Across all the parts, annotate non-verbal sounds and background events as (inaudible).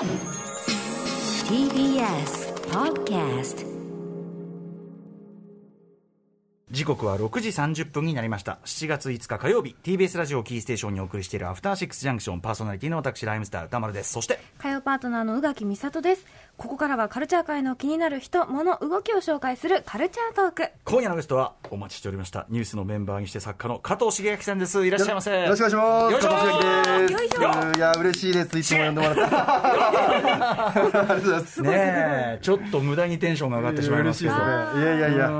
TBS Podcast 時刻は6時30分になりました。7月5日火曜日。TBS ラジオキーステーションにお送りしているアフターシックスジャンクション。パーソナリティの私ライムスター歌丸です。そして火曜パートナーの宇垣美里ですここからはカルチャー界の気になる人物動きを紹介するカルチャートーク。今夜のゲストはお待ちしておりました。ニュースのメンバーにして作家の加藤茂明さんです。いらっしゃいませ。よろしくお願いします。よいしょ。いや嬉しいです。いつも呼んでもらって。ありがとうございます。ねえちょっと無駄にテンションが上がってしまいますけど。いやいやいや。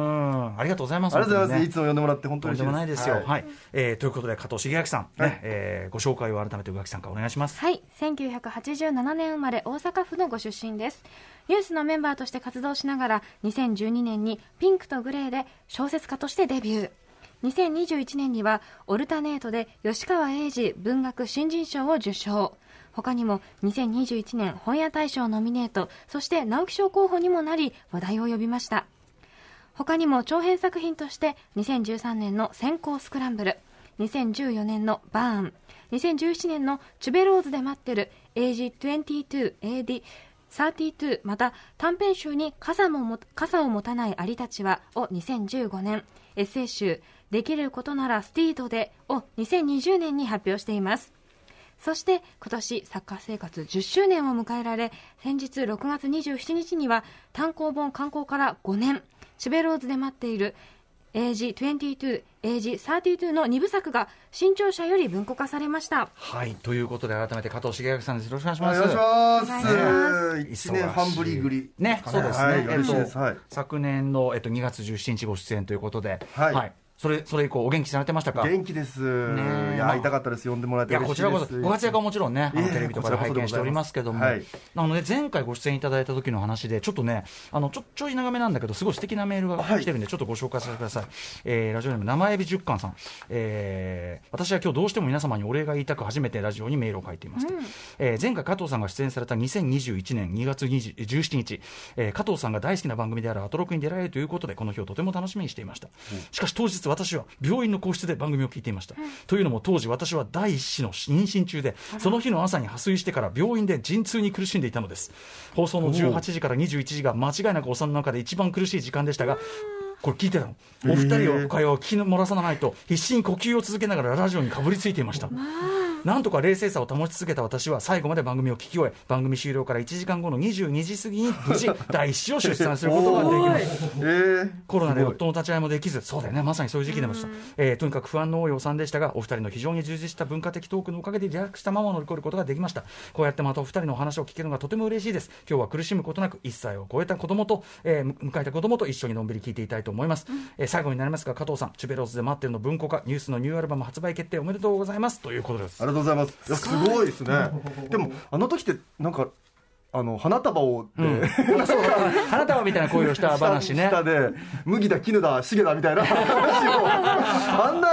ありがとうございます。りがとうございます。い本つも呼んでもらって本当当にねとんで。もないですよ、はい。えーということで加藤茂明さん、ねはい。えーご紹介を改めて宇垣さんからお願いします。はい。1987年生まれ大阪府のご出身ですニュースのメンバーとして活動しながら2012年にピンクとグレーで小説家としてデビュー。2021年にはオルタネートで吉川英治文学新人賞を受賞。他にも2021年本屋大賞ノミネートそして直木賞候補にもなり話題を呼びました。他にも長編作品として2013年の「先行スクランブル」2014年の「バーン」2017年の「チュベローズで待ってる AG22AD」32また短編集に傘もも傘を持たないアリたちはを2015年エッセイ集できることならスティードでを2020年に発表しています。そして今年サッカー生活10周年を迎えられ先日6月27日には単行本刊行から5年チュベローズで待っている AG22、AG32 の2部作が新潮社より文庫化されました。はいということで改めて加藤茂明さんですよろしくお願いしおます。お願いします一年半ぶりぐり。ね、そうですね。昨年の、えっと、2月17日ご出演ということで、はいそれ、それ以降、お元気されてましたか？元気です。ねいや会いたかったです。呼んでもらえいや、て嬉しいです。こちらこそ、ご活躍はもちろんね、あのテレビとかで拝見しておりますけども、こちらこそであのね、前回ご出演いただいた時の話で、ちょっとね、あの、ちょ、ちょい長めなんだけど、すごい素敵なメールが来てるんで、ちょっとご紹介させてください。えーラジオネーム、生エビ十貫さん。えー私は今日どうしても皆様にお礼が言いたく、初めてラジオにメールを書いていますと。えー前回加藤さんが出演された2021年2月20 17日、えー加藤さんが大好きな番組であるアトロクに出られるということで、この日をとても楽しみにしていました。しかし当日私は病院の個室で番組を聞いていました。というのも当時私は第一子の妊娠中で、その日の朝に破水してから病院で陣痛に苦しんでいたのです。放送の18時から21時が間違いなくお産の中で一番苦しい時間でしたが、これ聞いてたの。お二人は会話を聞き漏らさないと、必死に呼吸を続けながらラジオにかぶりついていました。なんとか冷静さを保ち続けた私は最後まで番組を聞き終え番組終了から1時間後の22時過ぎに無事 (laughs) 第一子を出産することができました。えー。コロナで夫の立ち会いもできず、そうだよね、まさにそういう時期でした、えーとにかく不安の多いお産でしたが、お二人の非常に充実した文化的トークのおかげでリラックスしたまま乗り越えることができました。こうやってまたお二人のお話を聞けるのがとても嬉しいです。今日は苦しむことなく、1歳を超えた子供と、えーむ迎えた子供と一緒にのんびり聞いていたいと思います。えー最後になりますが、加藤さん、チュベローズで待ってるの文庫化、ニュースのニューアルバム発売決定おめでとうございますということですあ。りがとうございます。いやすごいですね。でもあの時ってなんかあの花束をうん、(laughs) 花束みたいな声をした話ね。下で麦だ絹だ重だみたいな話を (laughs) あんな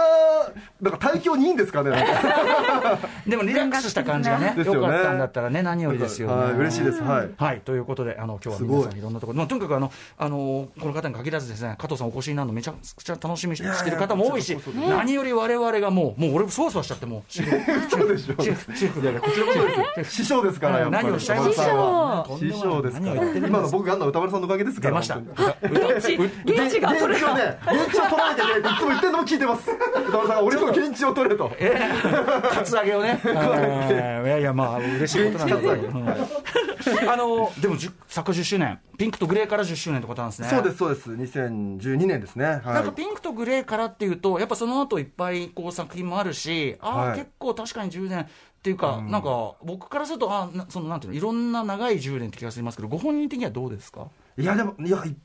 なんか大胸にいいんですかね。なんか (laughs) でもリラックスした感じがね、ですよねよかったんだったらね、何よりですよね。はい嬉しいです。はい。はい、ということで、あの今日は皆さんいろんなところ、まあ、とにかくあの、あのこの方に限らずですね、加藤さんお越しになるのめちゃくちゃ楽しみにしてる方も多いし、何より我々がもう、もう俺、そわそわしちゃって、もう、シェフ、(laughs) そうでしょシェフ、シェフで、こちらこそです。師匠ですからやっぱり。何をおっしゃいます師匠ですか？ら。何を言ってるん今の僕があんな歌丸さんのおかげですから。出ました。現地、が取れ現地をね、現地を取られてね、いつも言ってるのも聞いてます。歌丸さんが俺の現地を取れと。えー、カツアゲをね、(laughs) えーいやいや、まあ、嬉しいことなんだけど、うん。あのでも、作家10周年、ピンクとグレーから10周年ってことなんですね。そうです、そうです。2012年ですね。なんはかピンクとグレーからっていうと、やっぱその後いっぱいこう作品もあるし、ああ、はい。結構確かに10年っていうか、なんか僕からすると、あなそのなんていうの、いろんな長い10年って気がしますけど、ご本人的にはどうですか？い。いや、でも、いや、い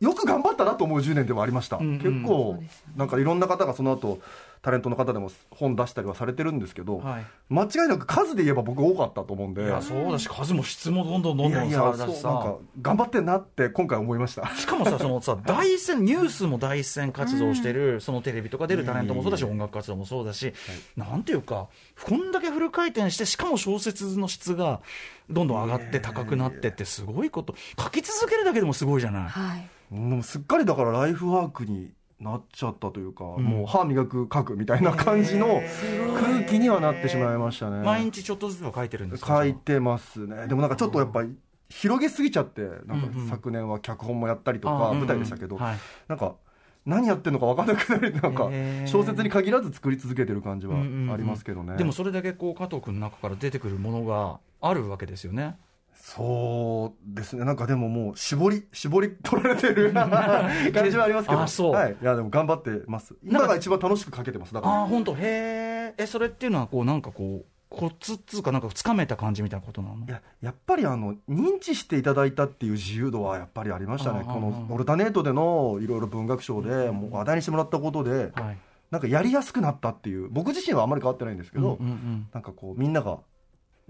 よく頑張ったなと思う10年でもありました。んうん。結構、なんかいろんな方がその後、タレントの方でも本出したりはされてるんですけど、はい間違いなく数で言えば僕多かったと思うんで。いや、そうだし、数も質もどんどんどんどんさいやいや、だしさそうなんか。頑張ってんなって今回思いました。(laughs) しかもさ、そのさ、第一線、ニュースも第一線活動してる、そのテレビとか出るタレントもそうだし、音楽活動もそうだし、なんていうか、こんだけフル回転して、しかも小説の質がどんどん上がって高くなってって、すごいこと、書き続けるだけでもすごいじゃない。はい。もうすっかりだからライフワークになっちゃったというか、もう歯磨く書くみたいな感じの空気にはなってしまいましたね。毎日ちょっとずつは書いてるんですか？書いてますね。でもなんかちょっとやっぱり広げすぎちゃってなんかうんうん。昨年は脚本もやったりとか舞台でしたけど、はい。なんか何やってるのか分からなくなりなんか小説に限らず作り続けてる感じはうんうんうん。ありますけどね、でもそれだけこう加藤君の中から出てくるものがあるわけですよねそうですね。なんかでももう絞り絞り取られてる (laughs) 感じはありますけど。あそう。はい、いやでも頑張ってます。今が一番楽しく書けてます。だから。ああ本当。へええそれっていうのはこうなんかこうコツっつうかなんかつかめた感じみたいなことなの？いややっぱりあの認知していただいたっていう自由度はやっぱりありましたね、このオルタネートでのいろいろ文学賞でもう話題にしてもらったことで、はい。なんかやりやすくなったっていう、僕自身はあんまり変わってないんですけど、うんうんうん。なんかこう、みんなが、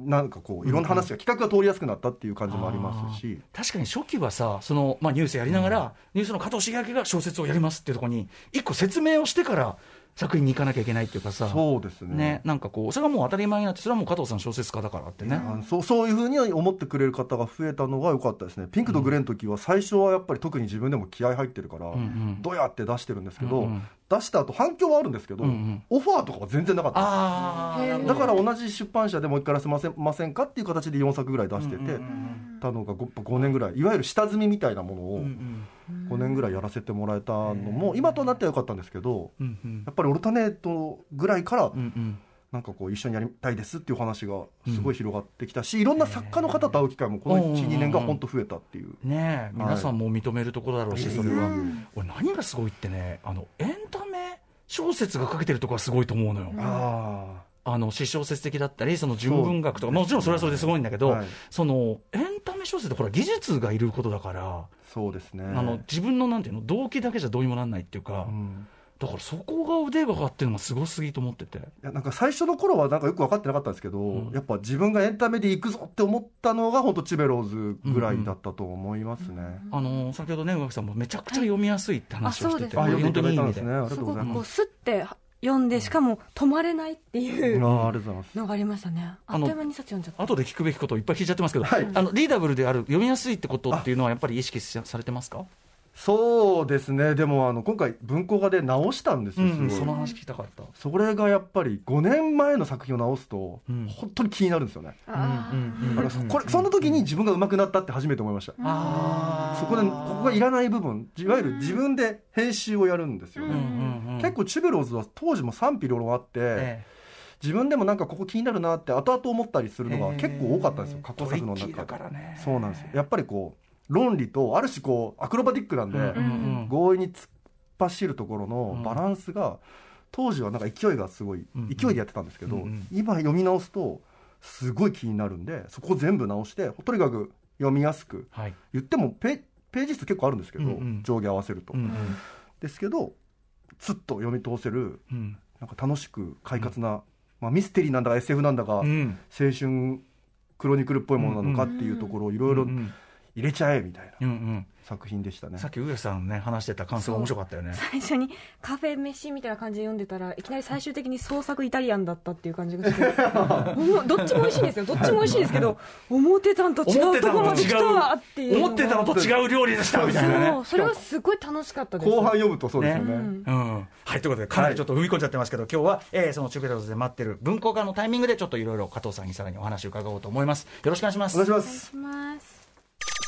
なんかこう、いろんな話が、企画が通りやすくなったっていう感じもありますし、確かに初期はさその、まあ、ニュースやりながら、ニュースの加藤茂明が小説をやりますっていうところに一個説明をしてから作品に行かなきゃいけないっていうかさ。そうですね。ね、なんかこうそれがもう当たり前になってそれはもう加藤さん小説家だからってね、あのそうそういうふうに思ってくれる方が増えたのが良かったですね、ピンクとグレーの時は、最初はやっぱり特に自分でも気合入ってるから、んうん。どうやって出してるんですけど、うんうん。出した後反響はあるんですけど、うんうん。オファーとかは全然なかっただから同じ出版社でもう一回やらせませんませんかっていう形で4作ぐらい出してて、うんうんたのが 5, 5年ぐらいいわゆる下積みみたいなものをうん5年ぐらいやらせてもらえたのも今となってはよかったんですけどうんうん。やっぱりオルタネートぐらいからうんうん。なんかこう一緒にやりたいですっていう話がすごい広がってきたし、いろんな作家の方と会う機会もこのうん12年が本当増えたっていう。ねえ皆さんも認めるところだろうし、それは、うん俺何がすごいってねあのエンタメ小説が書けてるところがすごいと思うのよ、ああの詩小説的だったりその純文学とか。もちろんそれはそれですごいんだけど、はいそのエンタメ小説ってほら技術がいることだから、あそうですね。あの自分のなんていうの動機だけじゃどうにもなんないっていうか、うん。だからそこが腕が上がってるのがすごすぎと思ってて。いやなんか最初の頃はなんかよく分かってなかったんですけど、やっぱ自分がエンタメで行くぞって思ったのが本当チベローズぐらいだったと思いますね。あの先ほどね宇垣さんもめちゃくちゃ読みやすいって話をしてて、はいあそうです。ね本当にいい意味ですね。ありがとす。う読んでしかも止まれないっていう。のがありましたね。あっという間に一冊読んじゃった後で聞くべきことをいっぱい聞いちゃってますけど、はい。あのリーダブルである読みやすいってことっていうのはやっぱり意識されてますか？そうですね。でもあの今回文庫化で直したんですよ。すごいその話聞きたかったそれがやっぱり5年前の作品を直すと、うん本当に気になるんですよね。だからそこれその時に自分が上手くなったって初めて思いました。あそこでここがいらない部分、いわゆる自分で編集をやるんですよね。結構チュベローズは当時も賛否両論あって、え自分でもなんかここ気になるなって後々思ったりするのが結構多かったんですよ、え過去作の中で。からねそうなんですよ。やっぱりこう、論理と、ある種こう、アクロバティックなんで、強引に突っ走るところのバランスが、当時はなんか勢いがすごい、うん勢いでやってたんですけど、今読み直すと、すごい気になるんで、そこを全部直して、とにかく読みやすく、はい。言ってもペページ数結構あるんですけど、うんうん。上下合わせると。うんうん。ですけど、つっと読み通せる、うん。なんか楽しく快活な、まあ、ミステリーなんだか SF なんだか、うん。青春クロニクルっぽいものなのかっていうところをいろいろうん入れちゃえみたいなうんうん。作品でしたね。さっき上さんね話してた感想が面白かったよね。最初にカフェ飯みたいな感じで読んでたらいきなり最終的に創作イタリアンだったっていう感じがしてどっちも美味しいんですよ。どっちも美味しいんですけど思ってたんと違うところまで来たわっていう。思ってたのと違う料理でしたみたいなね。そう。それはすごい楽しかったです。後半読むとそうですよね。うん。うん、はいということでかなりちょっと踏み込んじゃってますけど、今日は、えーそのチュベローズで待ってる文庫化のタイミングでちょっといろいろ加藤さんにさらにお話を伺おうと思います。よろしくお願いします。お願いします。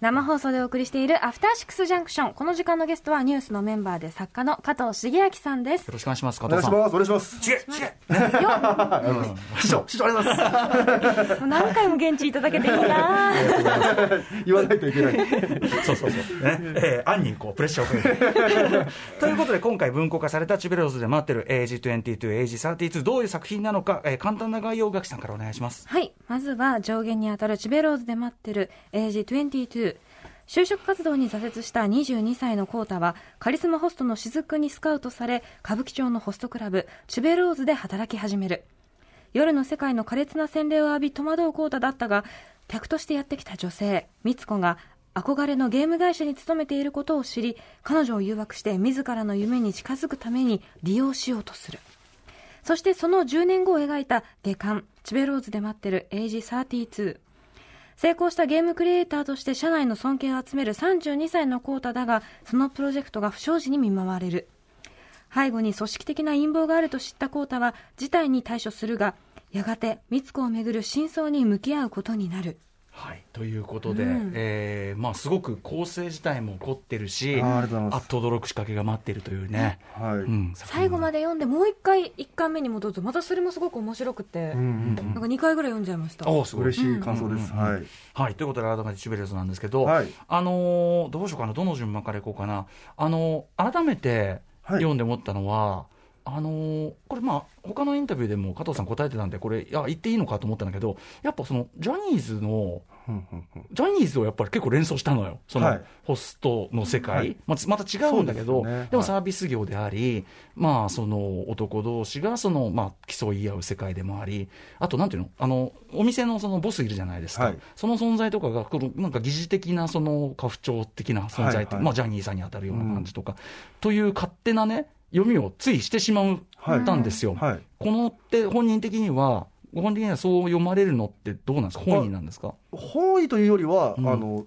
生放送でお送りしているアフターシックスジャンクション。この時間のゲストはニュースのメンバーで作家の加藤茂明さんですよ。ろしくお願いします加藤さんお願いします。お願いします。違う違うよ師匠、師匠ありがとうございます。何回も現地いただけていいな (laughs) 言わないといけない。そうそうそう。ね。えー、暗にこう、プレッシャーをかける。(laughs) ということで、今回文庫化されたチュベローズで待ってる AG22、AG32、どういう作品なのか、えー簡単な概要をガキさんからお願いします。はい。まずは上限にあたるチベローズで待ってる AG22。就職活動に挫折した22歳のコータは、カリスマホストの雫にスカウトされ、歌舞伎町のホストクラブ、チュベローズで働き始める。夜の世界の苛烈な洗礼を浴び戸惑うコータだったが、客としてやってきた女性、美津子が、憧れのゲーム会社に勤めていることを知り、彼女を誘惑して自らの夢に近づくために利用しようとする。そしてその10年後を描いた下巻、チベローズで待ってるエイジ32。成功したゲームクリエイターとして社内の尊敬を集める32歳のコータだが、そのプロジェクトが不祥事に見舞われる。背後に組織的な陰謀があると知ったコータは事態に対処するが、やがて美津子をめぐる真相に向き合うことになる。はい、ということで、うん。えーまあ、すごく構成自体も起こってるし、あーありがとうございます。あっと驚く仕掛けが待ってるというね、はい、うん、最後まで読んでもう一回1巻目に戻るとまたそれもすごく面白くて、うんうんなんか2回ぐらい読んじゃいました。おーすごい。嬉しい感想です、うんうんうん。はい。はい、ということで、改めてチュベレスなんですけど、はい。あのーどうしようかな、どの順番からいこうかな、あのー改めてはい。読んで思ったのは、あのーこれ、まあ他のインタビューでも加藤さん答えてたんで、これ、いや、言っていいのかと思ったんだけど、やっぱそのジャニーズの、うんうんうんジャニーズをやっぱり結構連想したのよ、その、はい。ホストの世界、はい。まあ、また違うんだけど、でねでもはい。サービス業であり、まあ、その男同士がその、まあ、競い合う世界でもあり、あと、なんていうの、あのお店のそのボスいるじゃないですか、はい。その存在とかが、このなんか疑似的な、その家父長的な存在って、はいはい。まあ、ジャニーさんに当たるような感じとか、という勝手なね、読みをついしてしまうはいたんですよ。はい。このって本人的には、ご本人的にはそう読まれるのってどうなんですか、本意なんですか。本意というよりは、うん。あの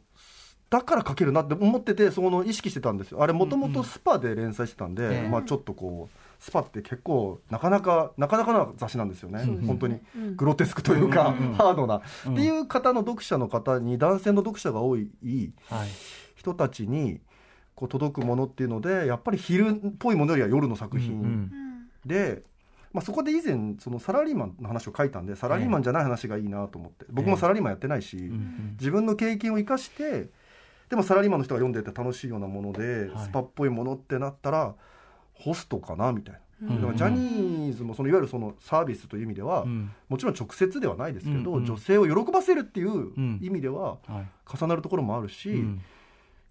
だから書けるなって思っててその意識してたんですよ。あれもともとスパで連載してたんで、ええ。まあ、ちょっとこうスパって結構なかなかなかなかな雑誌なんですよね、そうですね。本当にうん。グロテスクというか、うんうん。ハードな、うん。っていう方の読者の方に男性の読者が多いはい。人たちにこう届くものっていうのでやっぱり昼っぽいものよりは夜の作うん品で、まあ、そこで以前そのサラリーマンの話を書いたんでサラリーマンじゃない話がいいなと思って。僕もサラリーマンやってないし、自分の経験を生かしてでもサラリーマンの人が読んでて楽しいようなもので、はい。スパっぽいものってなったらホストかなみたいな、うんだからジャニーズもそのいわゆるそのサービスという意味では、うん。もちろん直接ではないですけど、女性を喜ばせるっていううん。意味でははい。重なるところもあるし、うん。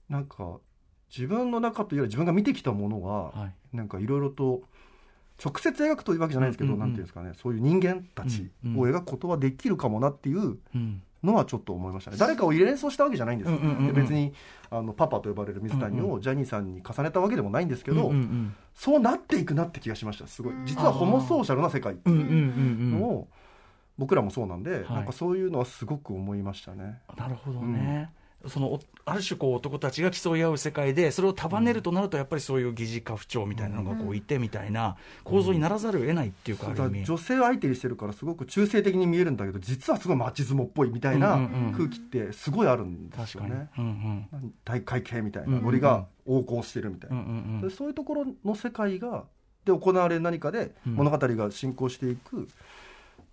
なんか自分の中というより自分が見てきたものは、はい。なんかいろいろと直接描くというわけじゃないんですけど、うなんていうんですかね。そういう人間たちを描くことはできるかもなっていううん。のはちょっと思いましたね。誰かを連想したわけじゃないんですよ、う別にあのパパと呼ばれる水谷うんをジャニーさんに重ねたわけでもないんですけど、そうなっていくなって気がしました。すごい。実はホモソーシャルな世界っていうのを僕らもそうなんで、はい。なんかそういうのはすごく思いましたね。なるほどね。そのおある種こう男たちが競い合う世界でそれを束ねるとなるとやっぱりそういう疑似家父長みたいなのがこういてみたいな構造にならざるを得ないっていうか女性を相手にしてるからすごく中性的に見えるんだけど実はすごいマチズモっぽいみたいなうんうんうん。空気ってすごいあるんです確かによね。うん。大会系みたいうんうんうんなノリが横行してるみたいうんうな、んうん。でそういうところの世界がで行われる何かでうん。物語が進行していく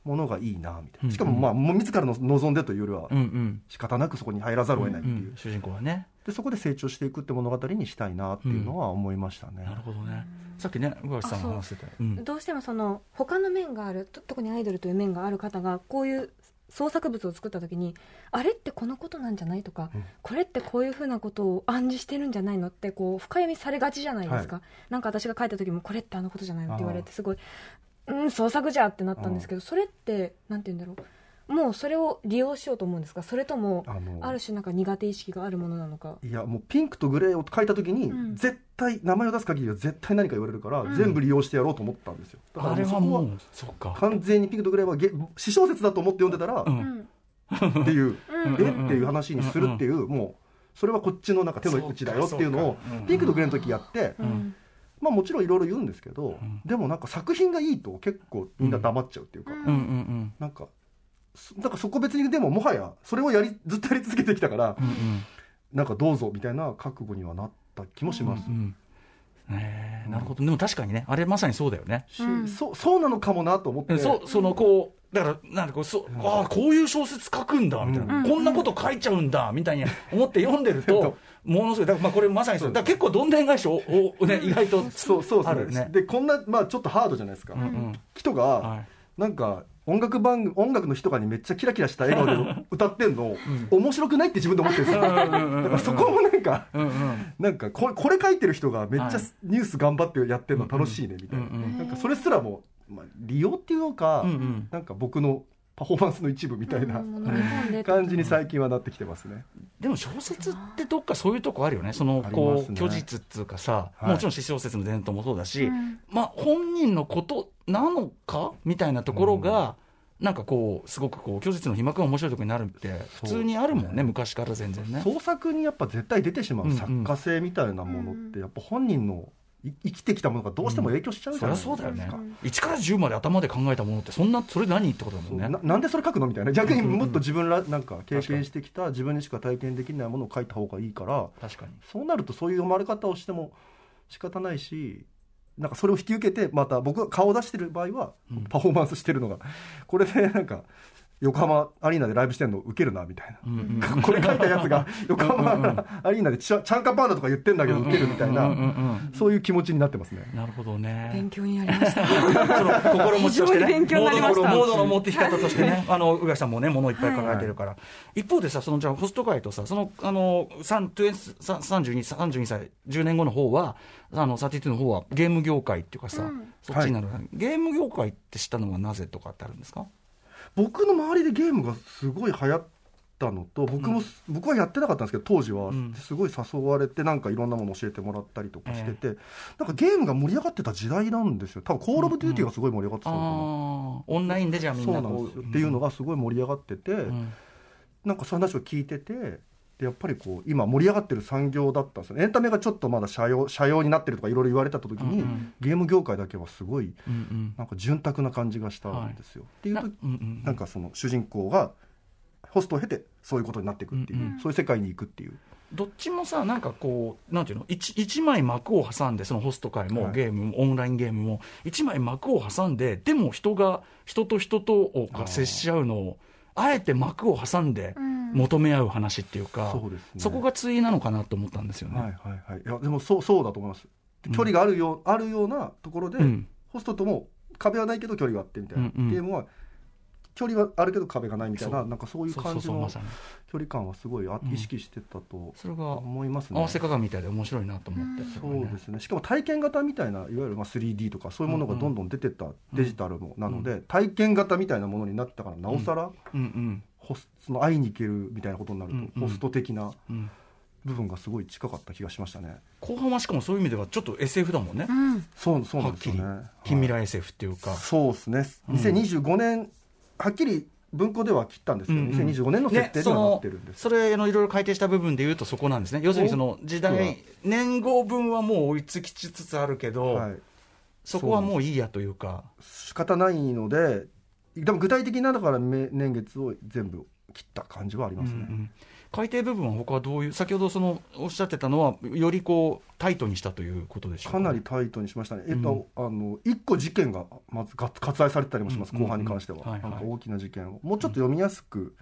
ものがいいなみたいうんなしかもまあもう自らの望んでというよりはうんうん。仕方なくそこに入らざるを得ないっていう、うん主人公はね。でそこで成長していくって物語にしたいなっていうのは思いましたね。なるほどね。さっきね宇垣さんが話してたうん。どうしてもその他の面があると特にアイドルという面がある方がこういう創作物を作った時にあれってこのことなんじゃないとか、うん。これってこういうふうなことを暗示してるんじゃないのってこう深読みされがちじゃないですか、なんか私が書いた時もこれってあのことじゃないのって言われてすごいうん創作じゃってなったんですけどそれってなんて言うんだろう。もうそれを利用しようと思うんですか？それともあのある種なんか苦手意識があるものなのか？いやもうピンクとグレーを書いた時に、うん。絶対名前を出す限りは絶対何か言われるから、うん。全部利用してやろうと思ったんですよ。だからあれそこはもうそうか。完全にピンクとグレーはげ私小説だと思って読んでたら、ううん。んっていう、うん。え？っていう話にするっていう、もうそれはこっちのなんか手の内だよっていうのをピンクとグレーの時やって、うんまあもちろんいろいろ言うんですけど、ん。でもなんか作品がいいと結構みんな黙っちゃうっていうか、うん。うんうんなんかそなんかそこ別にでももはやそれをやりずっとやり続けてきたから、うんうん。なんかどうぞみたいな覚悟にはなった気もします。うんうん。ねえなるほど。でも確かにねあれまさにそうだよね。しうん。そうそうなのかもなと思って、そうそのこうだからなんかこうそああこういう小説書くんだみたいな、うん。こんなこと書いちゃうんだみたいに思って読んでると、(laughs) ものすごいだからまあこれまさにそう。だから結構どんでん返しをおね意外とそうそうですね。でこんな、まあ、ちょっとハードじゃないですか、うんうん。人が、はい。なんか音楽番組音楽の日とかにめっちゃキラキラした笑顔で歌ってんの、面白くないって自分で思ってるんですよ、うんうんうんうん。だからそこもなんかうんうん。なんかこれこれ書いてる人がめっちゃはい。ニュース頑張ってやってるの楽しいねみたいな、うんうんなんかそれすらも、まあ、利用っていうか、うんうん。なんか僕のパフォーマンスの一部みたいな感じに最近はなってきてますね。でも小説ってどっかそういうとこあるよね。そのこう虚実っつうかさ、はい。もちろん私小説の伝統もそうだし、うん。まあ本人のことなのかみたいなところが、なんかこうすごくこう虚実の被膜が面白いところになるって普通にあるもんね昔から全然ね。創作にやっぱ絶対出てしまう作家性みたいなものってやっぱ本人のい生きてきたものがどうしても影響しちゃうじそりゃゃないですか。そうだよね。1から10まで頭で考えたものってそんなそれ何ってことだもんね。ななんでそれ書くのみたいな。逆にうん。うんうんもっと自分らなんか経験してきた自分にしか体験できないものを書いた方がいいから確かに。そうなるとそういう読まれ方をしても仕方ないしなんかそれを引き受けてまた僕が顔を出してる場合はうん。パフォーマンスしてるのが。これでなんか横浜アリーナでライブしてるのウケるなみたいな。うんうん。(laughs) これ書いたやつが (laughs) 横浜アリーナでチャチャンカパーナとか言ってんだけどウケるみたいうんうんうん。なそういう気持ちになってますね。なるほどね。勉強になりました。(laughs) その心持ちとしてね、非常に勉強になりました。モードのモードの持ってき方としてね、あの宇垣さんもね、ものいっぱい抱えてるから、一方でさ、そのじゃあ、ホスト会とさ、そのあの3 32, 32歳、10年後の方は、あの32の方はゲーム業界っていうかさ、うん。そっちになる、ゲーム業界って知ったのはなぜとかってあるんですか？僕の周りでゲームがすごい流行ったのと僕も、僕はやってなかったんですけど当時は。うん。すごい誘われてなんかいろんなもの教えてもらったりとかしてて、なんかゲームが盛り上がってた時代なんですよ。多分コール・オブ・デューティーがすごい盛り上がってたあのーオンラインでじゃあかな、みんなこうそうなんですよ、っていうのがすごい盛り上がってて、うん。なんかそういう話を聞いててでやっぱりこう今盛り上がってる産業だったんですよね。エンタメがちょっとまだ社用社用になってるとかいろいろ言われた時に、うんうん。ゲーム業界だけはすごいうんうん。なんか潤沢な感じがしたんですよ。っていうなとうんうん。なんかその主人公がホストを経てそういうことになっていくっていう、うんうんそういう世界に行くっていう。どっちもさ、なんかこう、なんていうの、一一枚幕を挟んで、そのホスト界も、はい。ゲームも、オンラインゲームも、一枚幕を挟んで、でも人が、人と人とが接し合うのを、あえて幕を挟んでうん。求め合う話っていうか、そうですね。そこが対なのかなと思ったんですよね。はいはいはい。いやでもそうそうだと思います。で距離があるよう、あるようなところで、うん。ホストとも壁はないけど距離があってみたいな、うんうん。ゲームは距離はあるけど壁がないみたいななんかそういう感じの距離感はすごい意識してたとそれが思いますね。合わせ鏡みたいで面白いなと思って、そうですね。しかも体験型みたいないわゆるまあ 3D とかそういうものがどんどん出てったデジタルもなので、体験型みたいなものになったからなおさら、うん。うん。ホスその会いに行けるみたいなことになると、うん。うん。ホスト的なうん。部分がすごい近かった気がしましたね。後半はしかもそういう意味ではちょっと SF だもんね、うん。そうそうなんですよね。近未来はい SF っていうか、そうですね。うん。2025年はっきり文庫では切ったんですけど、うんうん。2025年の設定ではなってるんです、それのいろいろ改定した部分でいうとそこなんですね。要するにその時代年号分はもう追いつきつつあるけど、はい、そこはもういいやというか。仕方ないのででも具体的なだからめ年月を全部切った感じはありますね、うんうん改定部分は他はどういう先ほどそのおっしゃってたのはよりこうタイトにしたということでしょうか？なりタイトにしましたね、えっと、あの一個事件がまずが割愛されてたりもします、うんうん後半に関しては、なんか大きな事件を、もうちょっと読みやすく、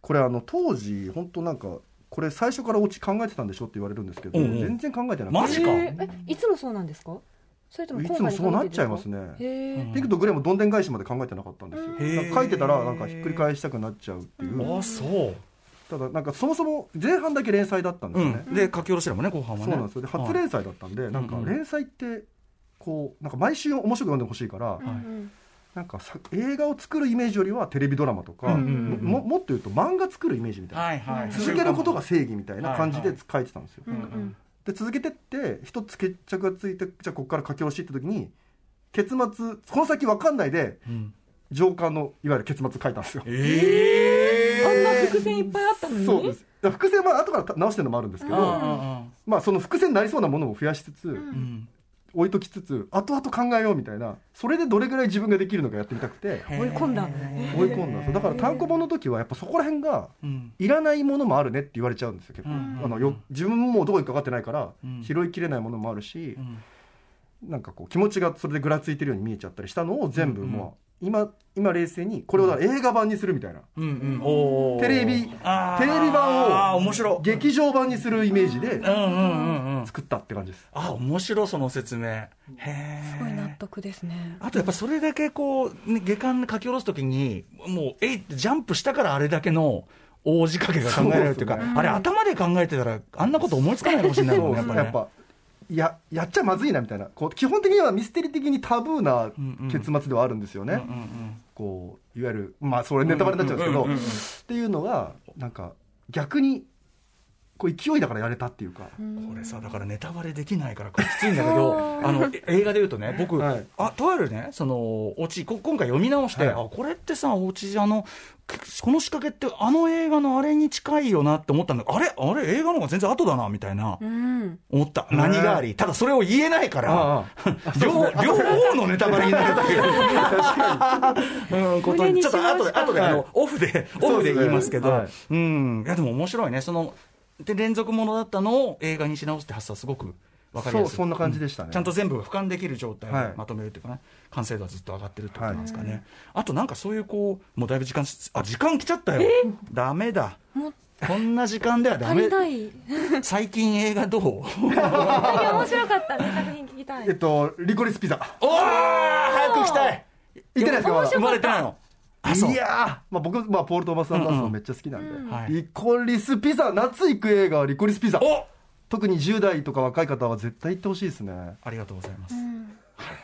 これ、あの当時、本当なんか、これ、最初からオチ考えてたんでしょって言われるんですけど、うんうん。全然考えてなくて、マジか？えいつもそうなんですか？それともい今回につもそうなっちゃいますね。ピクとグレーもどんでん返しまで考えてなかったんですよ、書いてたら、なんかひっくり返したくなっちゃうっていう、ああそう、ただ、なんかそもそも前半だけ連載だったんですね。ん、で書き下ろしてるもんね後半はね。そうなんですよ。で初連載だったんで、なんかうん。うん連載ってこうなんか毎週面白く読んでほしいから、うんうんなんかさ映画を作るイメージよりはテレビドラマとか、うんうんうん。ももっと言うと漫画作るイメージみたいな、はいはい。続けることが正義みたいな感じではい書いてたんですよ、うんうん。で続けてって一つ決着がついてじゃあここから書き下ろしって時に結末この先分かんないでうん。上巻のいわゆる結末書いたんですよ。えあんな伏線いっぱいあったのに？そうです。だから伏線は後から直してるのもあるんですけど、あまあその伏線になりそうなものを増やしつつ、んうん。置いときつつ後々考えようみたいなそれでどれぐらい自分ができるのかやってみたくて追い込んだ追い込んだ。だから単行本の時はやっぱそこら辺がうん。いらないものもあるねって言われちゃうんですよ結構、うんあのよ自分もどこにかかってないからうん。拾いきれないものもあるしう、ん。なんかこう気持ちがそれでぐらついてるように見えちゃったりしたのを全部もう今今冷静にこれをだ映画版にするみたいな。うんうん。テレビテレビ版をあー面白い。劇場版にするイメージでうんうんうんうん。作ったって感じです。あ面白いその説明。へえすごい納得ですね。あとやっぱそれだけこう、ね、下巻書き下ろすときに、もう、えいってジャンプしたからあれだけの大仕掛けが考えられるっていうか、ねあれ頭で考えてたら、あんなこと思いつかないかもしれないもんね、やっぱね。やややっちゃまずいなみたいな。こう基本的にはミステリー的にタブーな結末ではあるんですよね、うんうんこういわゆるまあそれネタバレになっちゃうんですけど、っていうのがなんか逆にこう勢いだからやれたっていうか、これさだからネタバレできないからこれきついんだけどあのえ映画で言うとね僕、はい。あとあるねそのおちこ今回読み直して、はい。あこれってさおちあのこの仕掛けってあの映画のあれに近いよなって思ったんだ。けどあれあれ映画の方が全然後だなみたいな。うん。思った。何がありただそれを言えないから。あ (laughs) 両両方のネタバレになるという。うんこと胸にちょっと後で後であの、はいオフでオフで言いますけど。ねはい。うん。いやでも面白いね。そので連続ものだったのを映画にし直すって発想はすごく分かりやすい。そうそんな感じでしたね。ちゃんと全部が俯瞰できる状態ではい。まとめるっていうかね、完成度はずっと上がってるってことなんですかね、あとなんかそういうこうもうだいぶ時間あ時間来ちゃったよ。ダメだ。こんな時間ではダメ。足りない。最近映画どう？面白かった。ね作品聞きたい。えっとリコリスピザ。おー早く行きたい。行ってないですか生まれてないのいやー、まあ、僕、まあ、ポール・トーマス・アンダーソンめっちゃ好きなんで、うんはい。リコリスピザ夏行く映画はリコリスピザ。お特に10代とか若い方は絶対行ってほしいですね。ありがとうございます、うん。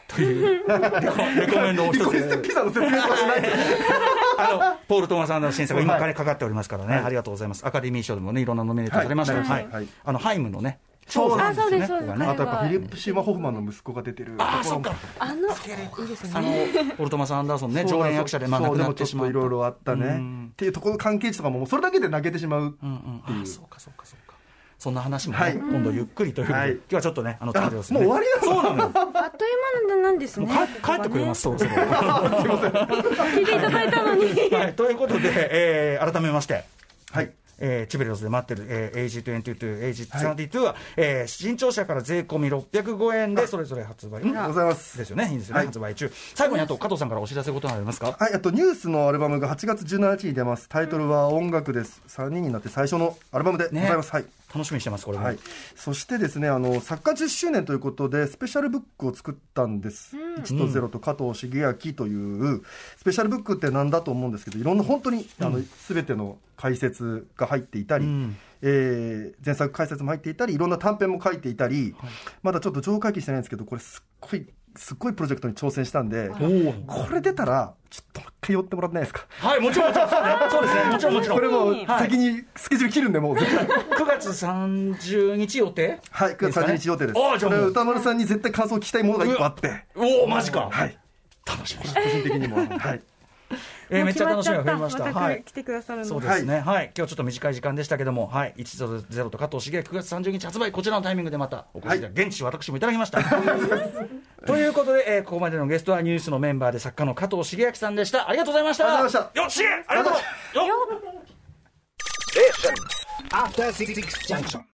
というレコレコメンドを一つ。リコリスピザの説明はしない (laughs) あのポール・トーマス・アンダー新作、今、はい。金かかっておりますからね、はい。ありがとうございます、アカデミー賞でもね、いろんなノミネートされました。けど、ははいい。はい。あのハイムのね、そうあそうですそうです。ここがね。あとやっぱフィリップ・シーマ・ホフマンの息子が出てる。ああ、そっか、あのいいですあのね。ポール・トーマス・アンダーソンね、そう常連役者で、まあ、亡くなってしまういろいろあったね。うん。っていうところの関係値とかももうそれだけで泣けてしまう。うんうん、ああ、そうか、そうか、そうか。そんな話もね、はい。今度ゆっくりということで、はい。今日はちょっとね、あの、あ疲れますもう終わりなのそうなのよ。あっという間なんですね。帰帰ってくれます、そろそろ。(laughs) 聞いていただいたのに。はい、ということで、えー改めまして、はいえーチベロスで待ってる、えー、AG22、AG32 は、えー新潮社から税込み605円で、それぞれ発売。ありがとうございます。ですよね、いいんですよね、はい。発売中。最後にあと、加藤さんからお知らせことありますか？はい、あとニュースのアルバムが8月17日に出ます。タイトルは「音楽です」3人になって最初のアルバムでございます、はい楽しみにしてます、これも。はい、そしてですねあの作家10周年ということでスペシャルブックを作ったんです、1と0と加藤茂明というスペシャルブックってなんだと思うんですけどいろんな本当に、あの全ての解説が入っていたり、うん。えー前作解説も入っていたりいろんな短編も書いていたり、まだちょっと上会期してないんですけどこれすっごいすっごいプロジェクトに挑戦したんでこれ出たらちょっともう一回寄ってもらってないですか？はい、もちろん、もちろん、そうね、そうですね、もちろん、もちろん。これも先にスケジュール切るんでもう。絶対9月30日予定？はい9月30日予定です。ああ、じゃあ歌丸さんに絶対感想聞きたいものが1個あって。おお、マジか。はい。楽しみ。に個人的にも。はい。えーめっちゃ楽しみが増えました。はい。来てくださるの。そうですね、はい、今日ちょっと短い時間でしたけども、はい、100と加藤茂明9月30日発売、こちらのタイミングでまたお越しいただき、現地私もいただきました。ということで、えーここまでのゲストはニュースのメンバーで作家の加藤茂明さんでした。ありがとうございました。ありがとうございましたよっしありがとう。よっ After Six Junction.